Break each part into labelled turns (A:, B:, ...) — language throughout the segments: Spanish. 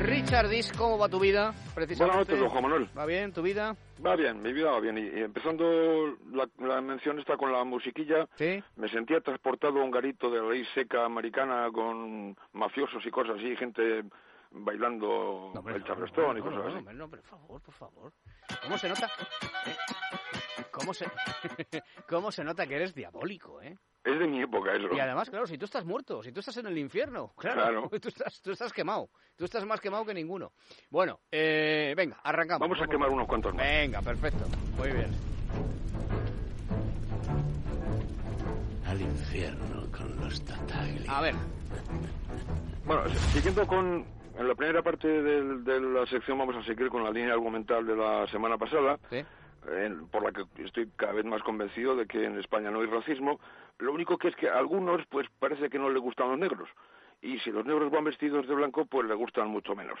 A: Richard Dis, ¿cómo va tu vida?
B: Buenas noches, don Juan Manuel.
A: ¿Va bien tu vida?
B: Va bien, mi vida va bien. Y, empezando la, mención esta con la musiquilla,
A: ¿Sí?
B: me sentía transportado a un garito de la ley seca americana con mafiosos y cosas así, gente bailando el charlestón y cosas así.
A: No, por favor, por favor. ¿Cómo se nota? ¿Eh? ¿Cómo se... ¿Cómo se nota que eres diabólico, eh?
B: Es de mi época eso.
A: Y además, claro, si tú estás muerto, si tú estás en el infierno, claro, Tú, estás, tú estás quemado, tú estás más quemado que ninguno. Bueno, eh, venga, arrancamos.
B: Vamos a quemar unos cuantos más.
A: Venga, perfecto, muy bien.
C: Al infierno con los Tatagli.
A: A ver.
B: Bueno, siguiendo con en la primera parte de la sección vamos a seguir con la línea argumental de la semana pasada.
A: ¿Sí?
B: Por la que estoy cada vez más convencido de que en España no hay racismo. Lo único que es que a algunos, pues parece que no les gustan los negros. Y si los negros van vestidos de blanco, pues les gustan mucho menos.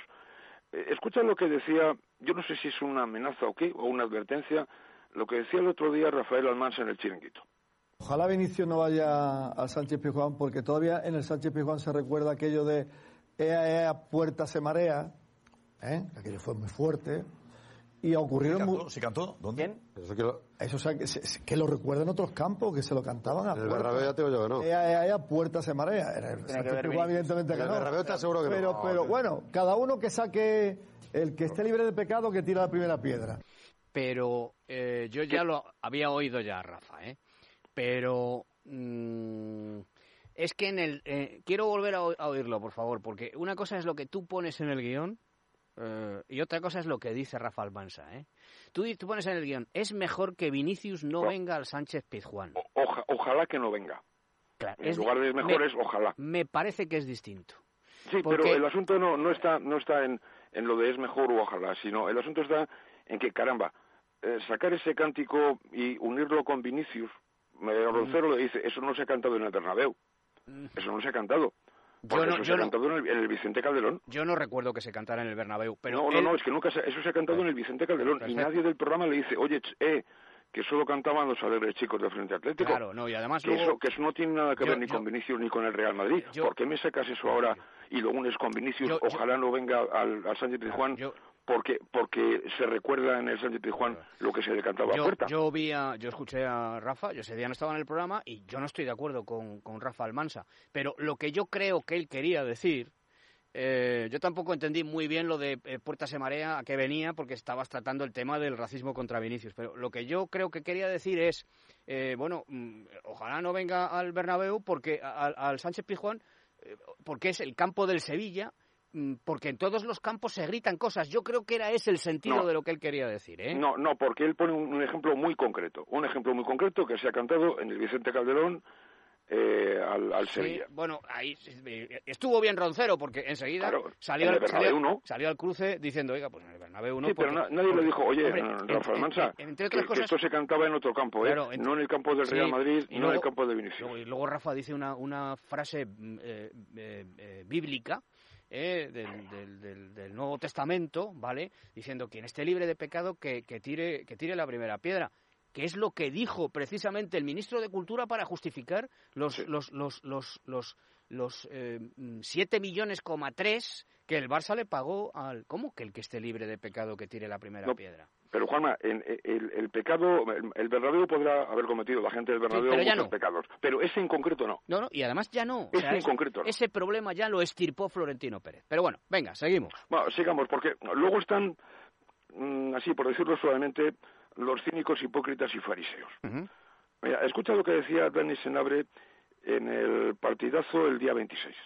B: Eh, escucha lo que decía, yo no sé si es una amenaza o qué, o una advertencia, lo que decía el otro día Rafael Almansa en el chiringuito.
D: Ojalá Benicio no vaya al Sánchez Pizjuán, porque todavía en el Sánchez Pizjuán se recuerda aquello de ea, ea, puerta se marea, ¿eh? aquello fue muy fuerte, y ocurrieron...
E: ¿Se cantó? ¿Se cantó? ¿Dónde?
D: Eso, que lo... Eso o sea, que, que, lo recuerdan otros campos, que se lo cantaban a
E: El Bernabéu ya te digo yo que no.
D: Ea, ea, puerta se marea. Era el, evidentemente que
E: el
D: no.
E: El Bernabéu está seguro que
D: pero,
E: no.
D: Pero bueno, cada uno que saque, el que esté libre de pecado, que tira la primera piedra.
A: Pero eh, yo ya lo había oído ya, Rafa, ¿eh? Pero... Mmm, es que en el... Eh, quiero volver a, a oírlo, por favor, porque una cosa es lo que tú pones en el guion eh, y otra cosa es lo que dice Rafa Almansa. ¿eh? Tú, tú pones en el guion, es mejor que Vinicius no, venga al Sánchez Pizjuán.
B: ojalá que no venga.
A: Claro,
B: en lugar de mejor es ojalá.
A: Me parece que es distinto.
B: Sí, pero el asunto no, no está, no está en, en lo de es mejor o ojalá, sino el asunto está en que, caramba, eh, sacar ese cántico y unirlo con Vinicius, Roncero le dice, eso no se ha cantado en el Bernabéu, mm. eso no se ha cantado. Yo no, eso se ha cantado en, el, Vicente Calderón.
A: Yo no recuerdo que se cantara en el Bernabéu. Pero
B: no, no, no, es que nunca se, eso se ha cantado en el Vicente Calderón y nadie del programa le dice, oye, eh, que solo cantaban los alegres chicos de Frente Atlético.
A: Claro, no, y además
B: que, eso, que eso no tiene nada que ver ni con Vinicius ni con el Real Madrid. ¿Por qué me sacas eso ahora y lo unes con Vinicius? Ojalá no venga al, al Sánchez Juan porque porque se recuerda en el Sánchez Juan lo que se le cantaba
A: yo,
B: a puerta.
A: Yo vi yo escuché a Rafa, yo ese día no estaba en el programa y yo no estoy de acuerdo con, con Rafa Almansa, pero lo que yo creo que él quería decir eh, yo tampoco entendí muy bien lo de eh, Puerta se marea, a qué venía, porque estabas tratando el tema del racismo contra Vinicius. Pero lo que yo creo que quería decir es, eh, bueno, mm, ojalá no venga al Bernabéu, porque al, al Sánchez Pizjuán, porque es el campo del Sevilla, porque en todos los campos se gritan cosas. Yo creo que era ese el sentido de lo que él quería decir. ¿eh?
B: No, no, porque él pone un, ejemplo muy concreto. Un ejemplo muy concreto que se ha cantado en el Vicente Calderón eh, al, al Sevilla.
A: Bueno, ahí eh, estuvo bien Roncero porque enseguida salió, al, salió, al cruce diciendo, oiga, pues en el Bernabéu no.
B: Sí, pero nadie le dijo, oye, Rafael Mansa, entre otras cosas, esto se cantaba en otro campo, ¿eh? no en el campo del Real Madrid y no en el campo de Vinicius.
A: y luego Rafa dice una, una frase mm, eh, bíblica eh, del, del, Nuevo Testamento, ¿vale? Diciendo quien esté libre de pecado que, que, tire, que tire la primera piedra que es lo que dijo precisamente el ministro de Cultura para justificar los, los, los, los, los, los eh, 7 millones, tres que el Barça le pagó al... ¿Cómo que el que esté libre de pecado que tire la primera piedra?
B: Pero Juanma, el, el, pecado, el, verdadero podrá haber cometido la gente del verdadero muchos pecados, pero ese en concreto no.
A: No, no, y además ya no.
B: Ese en concreto
A: Ese problema ya lo estirpó Florentino Pérez. Pero bueno, venga, seguimos.
B: Bueno, sigamos, porque luego están, mm, así por decirlo suavemente, los cínicos, hipócritas y fariseos. Mira, escucha lo que decía Dani Senabre en el partidazo el día 26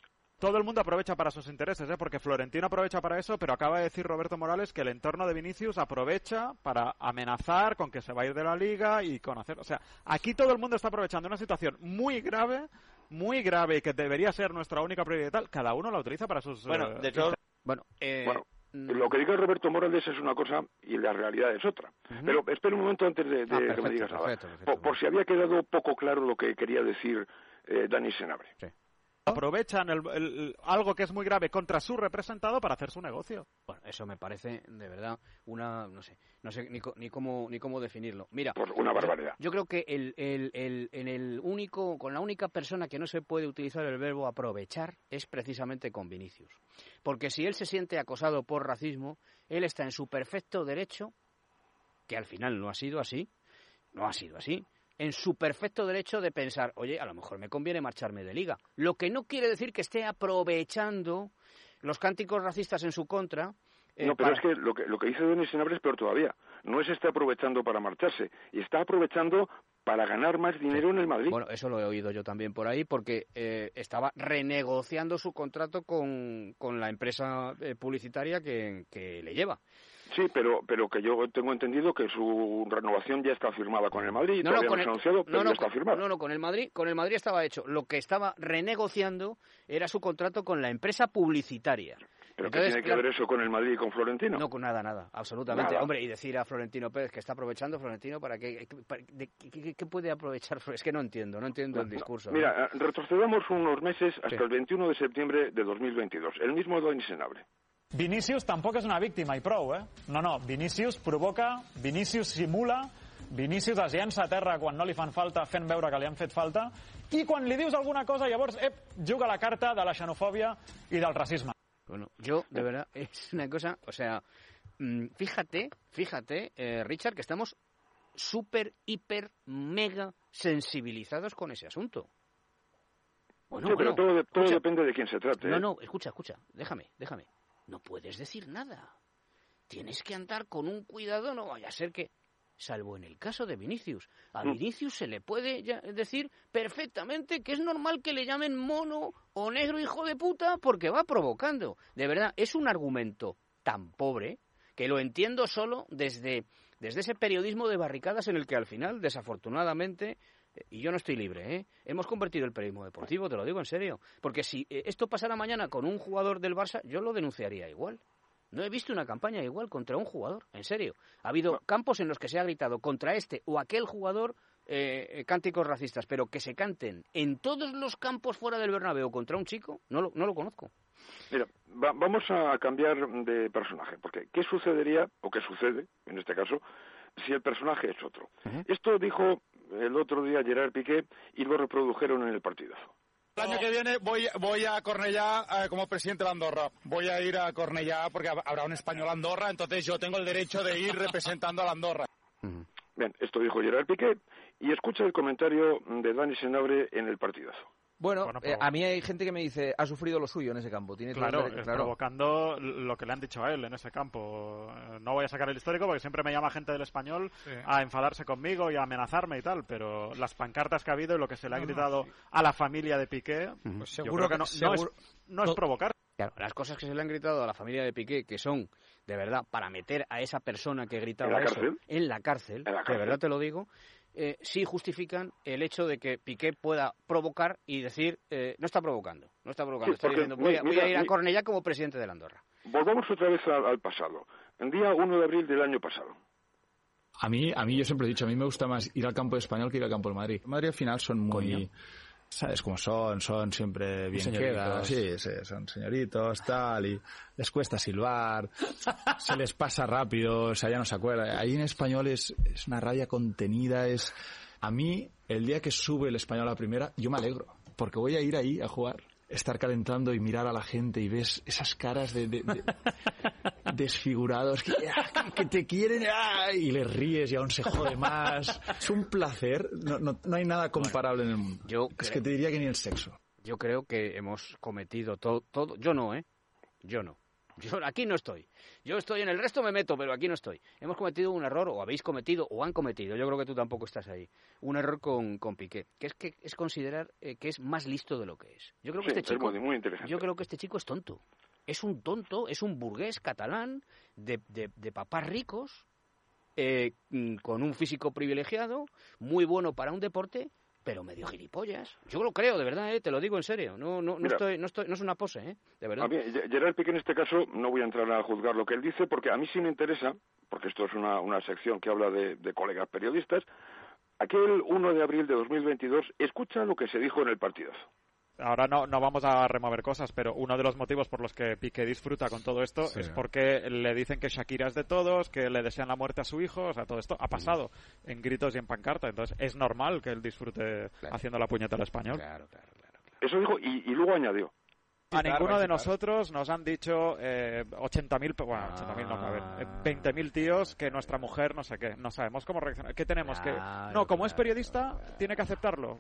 F: todo el mundo aprovecha para sus intereses, ¿eh? porque Florentino aprovecha para eso, pero acaba de decir Roberto Morales que el entorno de Vinicius aprovecha para amenazar con que se va a ir de la liga y con hacer. O sea, aquí todo el mundo está aprovechando una situación muy grave, muy grave, que debería ser nuestra única prioridad. Tal. Cada uno la utiliza para sus.
A: Bueno,
F: eh,
A: de hecho. Bueno,
B: eh, bueno, mm. lo que diga Roberto Morales es una cosa y la realidad es otra. Pero espera un momento antes de, ah, que me digas nada. por, si había quedado poco claro lo que quería decir eh, Dani Senabre.
F: Sí. Aprovechan el- el- algo que es muy grave contra su representado para hacer su negocio.
A: Bueno, eso me parece de verdad una, no sé, no sé ni, co- ni cómo ni cómo definirlo. Mira,
B: Pues una barbaridad.
A: yo creo que el, el, el, en el único, con la única persona que no se puede utilizar el verbo aprovechar es precisamente con Vinicius, porque si él se siente acosado por racismo, él está en su perfecto derecho, que al final no ha sido así, no ha sido así, en su perfecto derecho de pensar, oye, a lo mejor me conviene marcharme de liga. Lo que no quiere decir que esté aprovechando los cánticos racistas en su contra. eh,
B: No, pero
A: para-
B: es que lo que, lo que dice Denis Senabre es peor todavía. No es está aprovechando para marcharse, y está aprovechando para ganar más dinero en el Madrid.
A: Bueno, eso lo he oído yo también por ahí, porque eh, estaba renegociando su contrato con, con la empresa eh, publicitaria que, que le lleva.
B: Sí, pero, pero que yo tengo entendido que su renovación ya está firmada con el Madrid,
A: No, no, con el-
B: ha anunciado, pero
A: no,
B: ya está firmada.
A: no, no, con el Madrid, con el Madrid estaba hecho. Lo que estaba renegociando era su contrato con la empresa publicitaria.
B: ¿Pero
A: Entonces,
B: qué tiene
A: claro,
B: que ver eso con el Madrid y con Florentino?
A: No, con nada, nada, absolutamente.
B: Nada.
A: Hombre, y decir a Florentino Pérez que está aprovechando Florentino para que, ¿qué, puede aprovechar? Es que no entiendo, no entiendo el discurso.
B: Mira, eh, retrocedamos unos meses hasta
A: Sí.
B: el 21 de septiembre de 2022. El mismo Denis Senabre.
G: Vinícius tampoc és una víctima i prou, eh? No, no, Vinícius provoca, Vinícius simula, Vinícius es llença a terra quan no li fan falta fent veure que li han fet falta i quan li dius alguna cosa llavors ep, juga la carta de la xenofòbia i del racisme.
A: Bueno, yo, de verdad, es una cosa, o sea, mm, fíjate, fíjate, eh, Richard, que estamos súper, hiper, mega sensibilizados con ese asunto. Bueno,
B: Sí, pero
A: bueno,
B: todo, de- todo
A: escucha.
B: depende de quién se trate.
A: No,
B: ¿eh?
A: no, escucha, escucha, déjame, déjame. No puedes decir nada. Tienes que andar con un cuidado, no vaya a ser que, salvo en el caso de Vinicius, a
B: Mm.
A: Vinicius se le puede decir perfectamente que es normal que le llamen mono o negro hijo de puta porque va provocando. De verdad, es un argumento tan pobre que lo entiendo solo desde, desde ese periodismo de barricadas en el que al final, desafortunadamente, y yo no estoy libre, ¿eh? hemos convertido el periodismo deportivo, te lo digo en serio. Porque si eh, esto pasara mañana con un jugador del Barça, yo lo denunciaría igual. No he visto una campaña igual contra un jugador, en serio. Ha habido campos en los que se ha gritado contra este o aquel jugador eh, eh, cánticos racistas, pero que se canten en todos los campos fuera del Bernabéu contra un chico, no lo, no lo conozco.
B: Mira, va- vamos a cambiar de personaje, porque ¿qué sucedería, o qué sucede, en este caso, si el personaje es otro? Esto dijo el otro día Gerard Piqué y lo reprodujeron en el partidazo.
H: El año que viene voy, voy a Cornellá eh, como presidente de Andorra. Voy a ir a Cornellá porque hab- habrá un español Andorra, entonces yo tengo el derecho de ir representando a la Andorra.
B: Bien, esto dijo Gerard Piqué y escucha el comentario de Dani Senabre en el partidazo.
I: Bueno,
F: Bueno,
I: eh, a mí hay gente que me dice, ha sufrido lo suyo en ese campo. Tiene
F: Claro, es provocando lo que le han dicho a él en ese campo. Eh, No voy a sacar el histórico porque siempre me llama gente del español a enfadarse conmigo y a amenazarme y tal, pero las pancartas que ha habido y lo que se le ha gritado a la familia de Piqué, yo
I: seguro
F: creo que
I: que-
F: no, no
I: seguro-
F: es, no es provocar.
A: Claro, las cosas que se le han gritado a la familia de Piqué, que son, de verdad, para meter a esa persona que gritaba
B: ¿En la
A: eso
B: cárcel?
A: en la cárcel,
B: En la
A: de verdad te lo digo, eh, sí justifican el hecho de que Piqué pueda provocar y decir, eh, no está provocando, no está provocando,
B: Sí,
A: está diciendo, voy a, voy a
B: mira,
A: ir a Cornellá como presidente de la Andorra.
B: Volvamos otra vez al, al pasado. El día 1 de abril del año pasado.
J: A mí, a mí yo siempre he dicho, a mí me gusta más ir al campo español que ir al campo del Madrid. Madrid al final son muy... ¿Sabes cómo son? Son siempre bien quedas. Sí, sí, son señoritos, tal, y les cuesta silbar, se les pasa rápido, o sea, ya no se acuerda. Ahí en español es, es una raya contenida, es... A mí, el día que sube el español a la primera, yo me alegro, porque voy a ir ahí a jugar, estar calentando y mirar a la gente y ves esas caras de, de- de- desfigurados que, ah, que te quieren ah, y les ríes y aún se jode más. Es un placer, no, no, no hay nada comparable en el mundo.
A: Yo
J: Es
A: creo-
J: que te diría que ni el sexo.
A: Yo creo que hemos cometido todo, todo, yo no, ¿eh? Yo no. Yo aquí no estoy. Yo estoy en el resto me meto, pero aquí no estoy. Hemos cometido un error, o habéis cometido, o han cometido, yo creo que tú tampoco estás ahí, un error con, con Piqué, que es que es considerar eh, que es más listo de lo que es. Yo creo que
B: Sí,
A: este
B: es
A: chico,
B: muy,
A: yo creo que este chico es tonto. Es un tonto, es un burgués catalán de, de, de papás ricos, eh, mm, con un físico privilegiado, muy bueno para un deporte, pero medio gilipollas. Yo lo creo, de verdad, ¿eh? te lo digo en serio. No, no, no,
B: Mira.
A: estoy, no, estoy, no es una pose, ¿eh? de verdad.
B: A mí, Gerard Piqué en este caso, no voy a entrar a juzgar lo que él dice, porque a mí sí me interesa, porque esto es una, una sección que habla de, de colegas periodistas, aquel 1 de abril de 2022, escucha lo que se dijo en el partidazo.
F: Ahora no, no vamos a remover cosas, pero uno de los motivos por los que Piqué disfruta con todo esto
K: Sí.
F: es porque le dicen que Shakira es de todos, que le desean la muerte a su hijo, o sea, todo esto ha pasado en gritos y en pancarta, entonces es normal que él disfrute haciendo la puñeta al español.
B: Eso dijo y, y luego añadió.
F: A ninguno de nosotros nos han dicho eh, 80.000, pe- bueno, 80.000 no, a ver, eh, 20.000 tíos que nuestra mujer no sé qué, no sabemos cómo reaccionar. ¿Qué tenemos? que No, como es periodista, tiene que aceptarlo.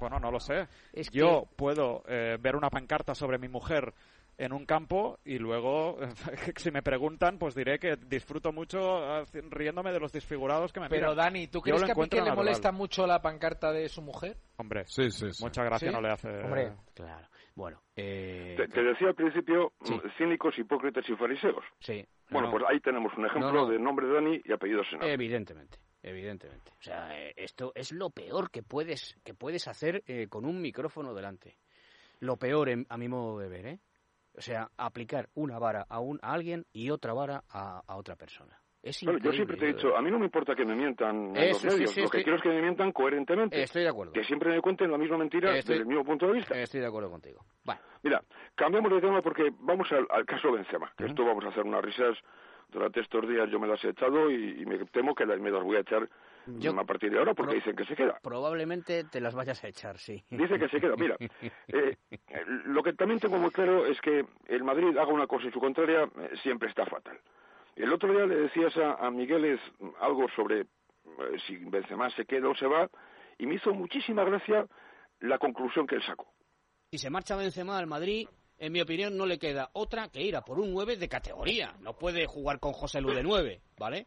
F: Bueno, no lo sé.
A: Es
F: Yo puedo eh, ver una pancarta sobre mi mujer en un campo y luego, si me preguntan, pues diré que disfruto mucho eh, riéndome de los desfigurados que me
I: Pero
F: miran.
I: Dani, ¿tú crees que a Piqué le molesta mucho la pancarta de su mujer?
F: Hombre,
K: Sí, sí, sí.
F: mucha gracia
I: ¿Sí?
F: no le hace.
I: Hombre.
A: Claro. Bueno, eh,
B: Te, te decía al principio, mm, cínicos, hipócritas y fariseos.
A: sí.
B: Bueno,
A: no,
B: pues ahí tenemos un ejemplo
A: No, no.
B: de nombre Dani y apellido Senado.
A: Evidentemente, evidentemente. O sea, eh, esto es lo peor que puedes, que puedes hacer eh, con un micrófono delante. Lo peor, en- a mi modo de ver, ¿eh? O sea, aplicar una vara a, un, a alguien y otra vara a, a otra persona. Es
B: Bueno, yo siempre te he dicho, a mí no me importa que me mientan en los
A: sí,
B: medios.
A: sí,
B: Lo que
A: estoy-
B: quiero es que me mientan coherentemente.
A: Estoy de acuerdo.
B: Que siempre me cuenten la misma mentira
A: Estoy-
B: desde el mismo punto de vista.
A: Estoy de acuerdo contigo. Bueno,
B: Mira, cambiamos de tema porque vamos al, al caso Benzema. Que esto vamos a hacer unas risas durante estos días. Yo me las he echado y, y me temo que las- me las voy a echar
A: Yo-
B: a partir de ahora porque dicen que se queda.
A: probablemente te las vayas a echar, sí.
B: Dice que se queda. Mira, eh, lo que también tengo muy claro es que el Madrid haga una cosa y su contraria eh, siempre está fatal. El otro día le decías a, a Migueles algo sobre eh, si Benzema se queda o se va y me hizo muchísima gracia la conclusión que él sacó.
A: Si se marcha Benzema al Madrid, en mi opinión no le queda otra que ir a por un 9 de categoría. No puede jugar con José Lu de 9, ¿vale?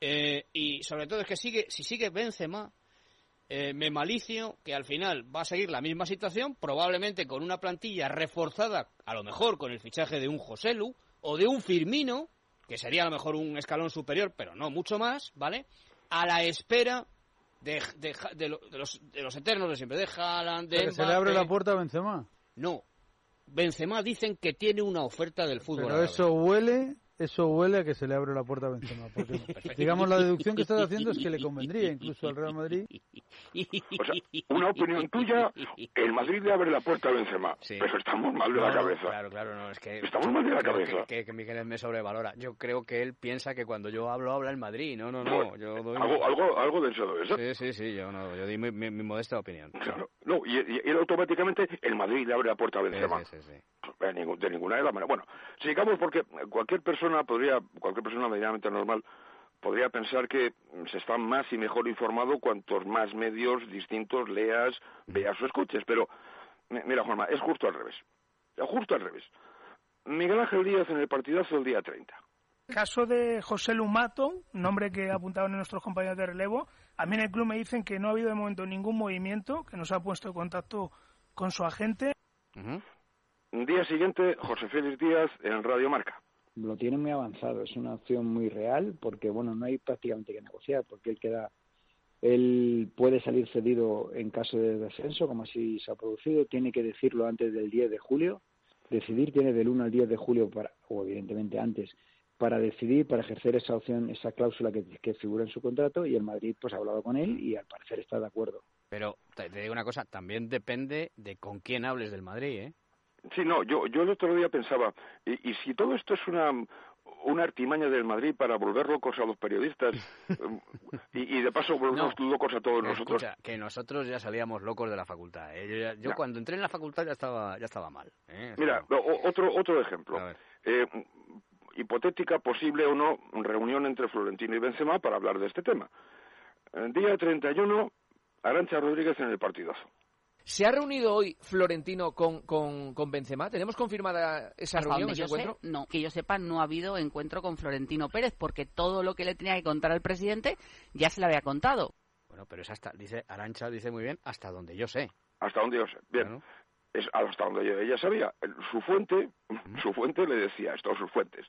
A: Eh, y sobre todo es que sigue, si sigue Benzema, eh, me malicio que al final va a seguir la misma situación, probablemente con una plantilla reforzada, a lo mejor con el fichaje de un José Lu o de un Firmino, que sería a lo mejor un escalón superior, pero no mucho más, ¿vale? A la espera de, de, de de los, de los eternos de siempre, de Haaland, de
L: Pero se le abre la puerta a Benzema.
A: No. Benzema dicen que tiene una oferta del fútbol.
L: Pero eso huele, eso huele a que se le abre la puerta a Benzema. Porque, digamos, la deducción que estás haciendo es que le convendría incluso al Real Madrid.
B: O sea, una opinión tuya, el Madrid le abre la puerta a Benzema. Pero estamos mal de la
A: No, no,
B: cabeza.
A: Claro, claro, no, es que...
B: Estamos mal de la cabeza.
A: Que, que, que Miguel me sobrevalora. Yo creo que él piensa que cuando yo hablo, habla en Madrid. No, no, no.
B: Bueno,
A: yo doy...
B: algo, algo, algo de eso debe ser.
A: Sí, sí, sí, yo no, yo di mi, mi- mi modesta opinión.
B: Claro. No, y, y- y él automáticamente el Madrid le abre la puerta a Benzema.
A: Sí, sí, sí, sí.
B: De, de ninguna de las maneras. Bueno, sigamos porque cualquier persona podría, cualquier persona medianamente normal podría pensar que se está más y mejor informado cuantos más medios distintos leas, veas o escuches. Pero, mi- mira, Juanma, es justo al revés. Justo al revés. Miguel Ángel Díaz en el partidazo del día 30.
M: Caso de José Lumato, nombre que apuntaban nuestros compañeros de relevo. A mí en el club me dicen que no ha habido de momento ningún movimiento, que no se ha puesto en contacto con su agente.
B: Día siguiente, José Félix Díaz en Radio Marca.
N: Lo tiene muy avanzado, es una opción muy real porque bueno, no hay prácticamente que negociar porque él queda él puede salir cedido en caso de descenso, como así se ha producido, tiene que decirlo antes del 10 de julio, decidir tiene del 1 al 10 de julio para o evidentemente antes para decidir, para ejercer esa opción, esa cláusula que, que figura en su contrato y el Madrid pues ha hablado con él y al parecer está de acuerdo.
A: Pero te, digo una cosa, también depende de con quién hables del Madrid, ¿eh?
B: Sí, no, yo, yo el otro día pensaba, y, y si todo esto es una, una artimaña del Madrid para volver locos a los periodistas y, y de paso volvernos locos a todos nosotros.
A: Escucha, que nosotros ya salíamos locos de la facultad. ¿eh? Yo, ya- yo
B: Ya.
A: cuando entré en la facultad ya estaba, ya estaba mal. ¿eh?
B: Mira, o- otro, otro ejemplo. Eh, hipotética, posible o no, reunión entre Florentino y Benzema para hablar de este tema. El día 31, Arancha Rodríguez en el partidazo.
I: ¿Se ha reunido hoy Florentino con, con, con Benzema? ¿Tenemos confirmada esa
O: Hasta
I: reunión, ese
O: yo sé, no, que yo sepa, no ha habido encuentro con Florentino Pérez porque todo lo que le tenía que contar al presidente ya se le había contado.
A: Bueno, pero es hasta, dice, Arancha dice muy bien, hasta donde yo sé.
B: Hasta donde yo sé. Bien. Es hasta donde ella- ella sabía. Su fuente, su fuente le decía esto, sus fuentes.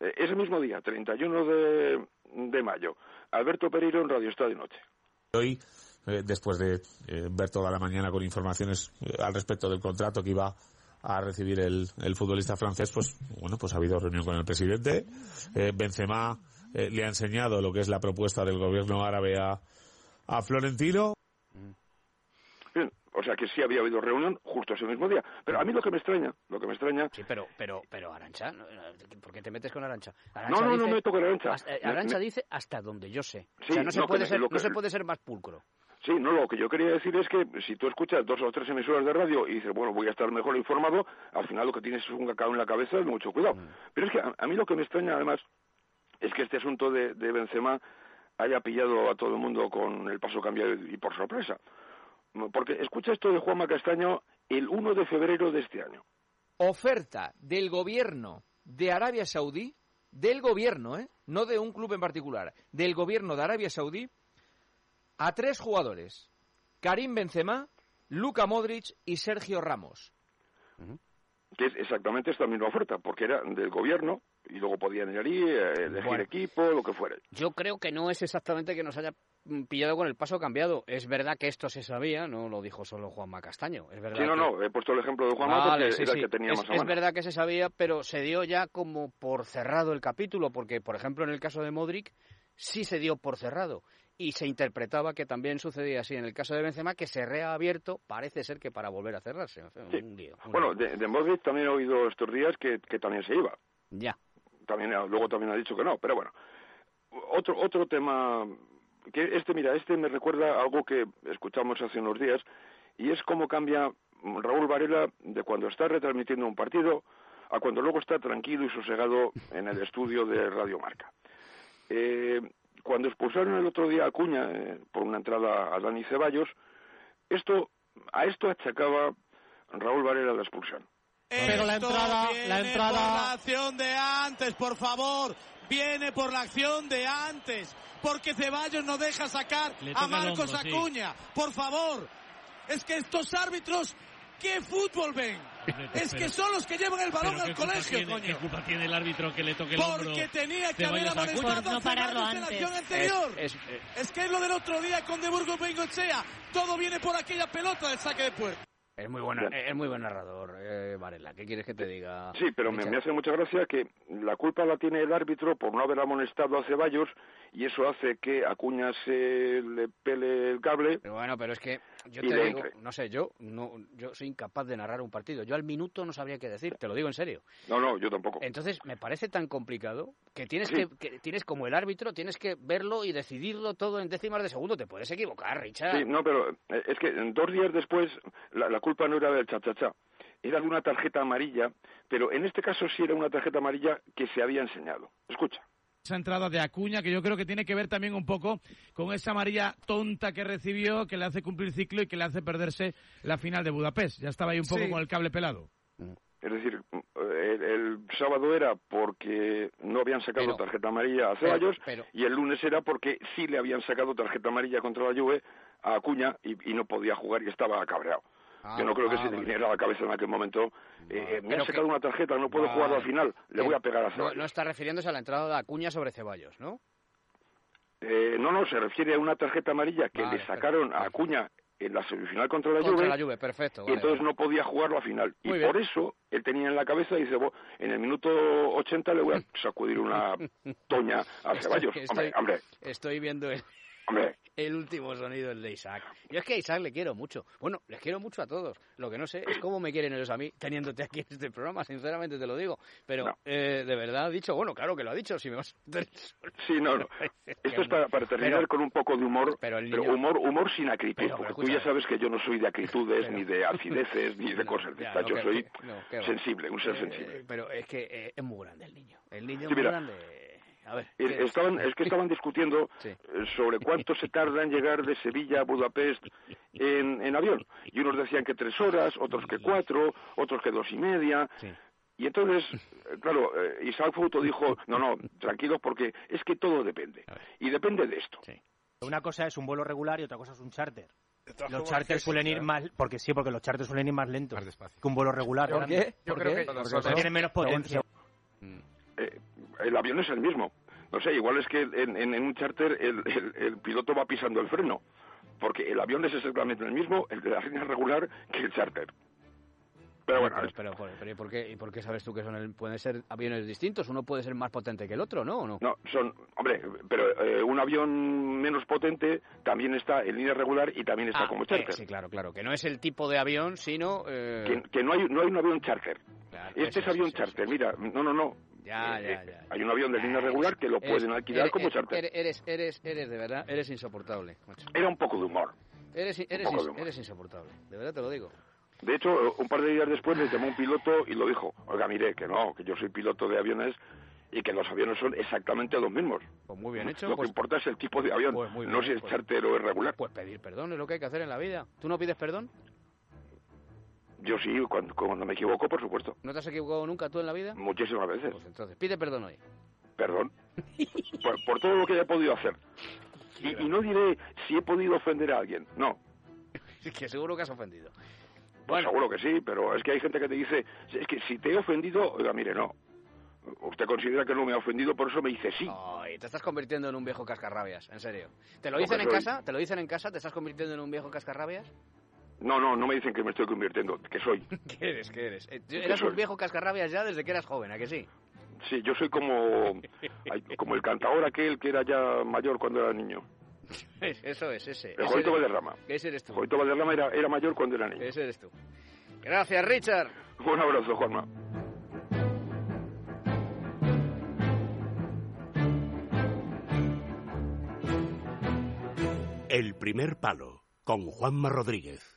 B: Eh, ese mismo día, 31 de, de mayo, Alberto Pereiro en Radio Estadio Noche.
K: Hoy, eh, después de eh, ver toda la mañana con informaciones eh, al respecto del contrato que iba a recibir el, el futbolista francés, pues bueno, pues ha habido reunión con el presidente. Eh, Benzema eh, le ha enseñado lo que es la propuesta del gobierno árabe a, a Florentino.
B: Bien, O sea que sí había habido reunión justo ese mismo día. Pero a mí lo que me extraña, lo que me extraña...
A: Sí, pero, pero, pero Arancha, ¿no? ¿por qué te metes con Arancha?
B: no, no, no me meto con Arancha.
A: Arancha dice hasta donde yo sé.
B: Sí,
A: o sea, no se,
B: no,
A: puede
B: me-
A: ser,
B: que-
A: no se puede ser más pulcro.
B: Sí, no, lo que yo quería decir es que si tú escuchas dos o tres emisoras de radio y dices, bueno, voy a estar mejor informado, al final lo que tienes es un cacao en la cabeza, es mucho cuidado. Pero es que a, a mí lo que me extraña además es que este asunto de, de Benzema haya pillado a todo el mundo con el paso cambiado y por sorpresa. Porque escucha esto de Juanma Castaño el 1 de febrero de este año.
I: Oferta del gobierno de Arabia Saudí, del gobierno, ¿eh? no de un club en particular, del gobierno de Arabia Saudí, a tres jugadores, Karim Benzema, Luka Modric y Sergio Ramos.
B: que es exactamente esta misma oferta, porque era del gobierno y luego podían ir allí, eh, elegir
A: Bueno.
B: equipo, lo que fuera.
A: Yo creo que no es exactamente que nos haya mm, pillado con el paso cambiado. Es verdad que esto se sabía, no lo dijo solo Juanma Castaño. Es verdad
B: Sí, no,
A: que-
B: no, he puesto el ejemplo de Juanma
A: Vale,
B: porque
A: sí,
B: era
A: sí.
B: el que tenía
A: es,
B: más a
A: es verdad que se sabía, pero se dio ya como por cerrado el capítulo, porque, por ejemplo, en el caso de Modric, sí se dio por cerrado. Y se interpretaba que también sucedía así en el caso de Benzema, que se reabierto, parece ser que para volver a cerrarse.
B: Sí.
A: un lío, un
B: Bueno, de, de Modric también he oído estos días que, que también se iba.
A: Ya.
B: También, luego también ha dicho que no, pero bueno. Otro, otro tema, que este, mira, este me recuerda a algo que escuchamos hace unos días, y es cómo cambia Raúl Varela de cuando está retransmitiendo un partido a cuando luego está tranquilo y sosegado en el estudio de Radio Marca. Eh, cuando expulsaron el otro día a Acuña eh, por una entrada a Dani Ceballos, esto, a esto achacaba Raúl Varela la expulsión.
P: Pero la entrada,
Q: viene
P: la
Q: por
P: entrada.
Q: la acción de antes, por favor. Viene por la acción de antes. Porque Ceballos no deja sacar a Marcos
P: hombro, sí.
Q: Acuña. Por favor. Es que estos árbitros, ¿qué fútbol ven? Es que son los que llevan el balón al
P: ¿qué culpa
Q: colegio,
P: tiene-
Q: coño.
P: ¿Qué culpa tiene el árbitro que le toque el hombro?
Q: Porque tenía que haber amonestado a Ceballos en la acción anterior.
A: Es-
Q: Es que es lo del otro día con De Burgos Bengochea. Todo viene por aquella pelota del saque de puerta.
A: Es muy buen, es muy buen narrador, eh, Varela. ¿Qué quieres que te diga?
B: Sí, pero me, me hace mucha gracia que la culpa la tiene el árbitro por no haber amonestado a Ceballos y eso hace que Acuña se le pele el cable.
A: Pero bueno, pero es que yo te digo,
B: entre.
A: no sé, yo no, yo soy incapaz de narrar un partido. Yo al minuto no sabría qué decir, te lo digo en serio.
B: No, no, yo tampoco.
A: Entonces me parece tan complicado que tienes
B: Sí.
A: que, que tienes como el árbitro, tienes que verlo y decidirlo todo en décimas de segundo. Te puedes equivocar, Richard.
B: Sí, no, pero eh, es que dos días después la, la culpa no era del chachachá, era de una tarjeta amarilla, pero en este caso sí era una tarjeta amarilla que se había enseñado. Escucha.
Q: esa entrada de Acuña, que yo creo que tiene que ver también un poco con esa amarilla tonta que recibió, que le hace cumplir ciclo y que le hace perderse la final de Budapest. Ya estaba ahí un poco
B: Sí.
Q: con el cable pelado.
B: Es decir, el, el sábado era porque no habían sacado
Q: Pero-
B: tarjeta amarilla a Ceballos
A: pero-
B: y el lunes era porque sí le habían sacado tarjeta amarilla contra la Juve a Acuña y, y no podía jugar y estaba cabreado.
A: Ah,
B: Yo no creo que
A: ah,
B: se
A: vale.
B: viniera a la cabeza en aquel momento. eh, eh, me han sacado
A: que-
B: una tarjeta, no puedo
A: Vale.
B: jugar al final, le voy a pegar a Ceballos.
A: no está refiriéndose a la entrada de Acuña sobre Ceballos, ¿no?
B: Eh, no, no, se refiere a una tarjeta amarilla que le sacaron a Acuña en la semifinal contra la
A: Contra
B: Juve.
A: la Juve, perfecto.
B: y entonces
A: vale.
B: no podía jugar la final.
A: Muy
B: y
A: bien.
B: por eso él tenía en la cabeza y dice, "Bo, en el minuto 80 le voy a sacudir una toña a Ceballos.
A: Estoy-
B: Hombre, hombre,
A: Estoy viendo el,
B: hombre.
A: El último sonido, el de Isaac. Yo es que a Isaac le quiero mucho. Bueno, les quiero mucho a todos. Lo que no sé es cómo me quieren ellos a mí, teniéndote aquí en este programa, sinceramente te lo digo. Pero, eh, de verdad, ha dicho, bueno, claro que lo ha dicho, si me vas a.
B: Sí, no, no. Esto es para, para terminar
A: Pero-
B: con un poco de humor,
A: pero niño-
B: humor humor sin acritud,
A: Pero,
B: porque tú ya sabes que yo no soy de acritudes, ni de acideces, ni de cosas de estas.
A: no,
B: Yo soy
A: que- no,
B: sensible, un ser
A: Eh,
B: sensible.
A: Pero es que eh, es muy grande el niño. El niño
B: Sí,
A: es muy
B: mira.
A: grande. A ver.
B: Eh,
A: ¿qué-
B: Estaban, es que estaban discutiendo
A: Sí.
B: eh, sobre cuánto se tarda en llegar de Sevilla a Budapest en, en avión. Y unos decían que tres horas, otros que cuatro, otros que dos y media. Y entonces, eh, claro, eh, Isaac Fouto dijo, no, no, tranquilos porque es que todo depende. Y depende de esto.
R: Una cosa es un vuelo regular y otra cosa es un charter. Los charters suelen ir más, porque sí, porque los charters suelen ir más lentos que un vuelo regular.
A: ¿Por qué?
S: Yo
A: ¿Por
S: creo
A: qué?
S: que-
R: Porque tienen menos potencia.
B: Eh, el avión es el mismo. No sé, igual es que en, en- en un charter el, el- el piloto va pisando el freno. Porque el avión es exactamente el mismo, el de la línea regular, que el charter. Pero bueno,
A: pero, pero, pero, pero ¿y, por qué, ¿y por qué sabes tú que son el- pueden ser aviones distintos? Uno puede ser más potente que el otro, ¿no? ¿O no?
B: No, son, hombre, pero eh, un avión menos potente también está en línea regular y también está
A: Ah,
B: como
A: eh,
B: charter.
A: sí, claro, claro. Que no es el tipo de avión, sino... eh,
B: Que, que no hay no hay un avión charter. este
A: eso
B: es
A: es,
B: avión charter, mira, no, no, no.
A: Ya,
B: Eh,
A: ya,
B: eh,
A: ya.
B: Hay un avión de línea regular que lo
A: Eres-
B: pueden alquilar
A: eres-
B: como charter.
A: Eres, eres, eres, de verdad, eres insoportable, macho.
B: Era un poco de humor.
A: Eres, eres,
B: de humor.
A: eres insoportable, de verdad te lo digo.
B: De hecho, un par de días después le llamó un piloto y lo dijo. Oiga, mire, que no, que yo soy piloto de aviones y que los aviones son exactamente los mismos.
A: Pues muy bien hecho.
B: Lo
A: pues-
B: que importa es el tipo de avión,
A: Pues muy
B: no si es
A: pues-
B: charter o es regular.
A: Pues pedir perdón es lo que hay que hacer en la vida. ¿Tú no pides perdón?
B: Yo sí, cuando, cuando me equivoco, por supuesto.
A: ¿No te has equivocado nunca tú en la vida?
B: Muchísimas veces.
A: Pues entonces, pide perdón hoy.
B: Perdón. por, por todo lo que haya podido hacer. Y, y no diré si he podido ofender a alguien. No.
A: que seguro que has ofendido.
B: Pues seguro que sí, pero es que hay gente que te dice, es que si te he ofendido, oiga, mire, no. Usted considera que no me ha ofendido, por eso me dice sí.
A: Ay, te estás convirtiendo en un viejo cascarrabias, en serio. ¿Te lo dicen en
B: soy-
A: casa? ¿Te lo dicen en casa? ¿Te estás convirtiendo en un viejo cascarrabias?
B: No, no, no me dicen que me estoy convirtiendo, que soy.
A: ¿Qué eres? ¿Qué eres? Eh,
B: ¿Qué
A: Eras
B: soy?
A: un viejo cascarrabias ya desde que eras joven, ¿a que sí?
B: Sí, yo soy como, como el cantador aquel que era ya mayor cuando era niño.
A: Eso es, ese.
B: El Valderrama.
A: Ese eres tú.
B: Jovito Valderrama era, era mayor cuando era niño.
A: Ese eres tú. Gracias, Richard.
B: Un abrazo, Juanma.
C: El primer palo con Juanma Rodríguez.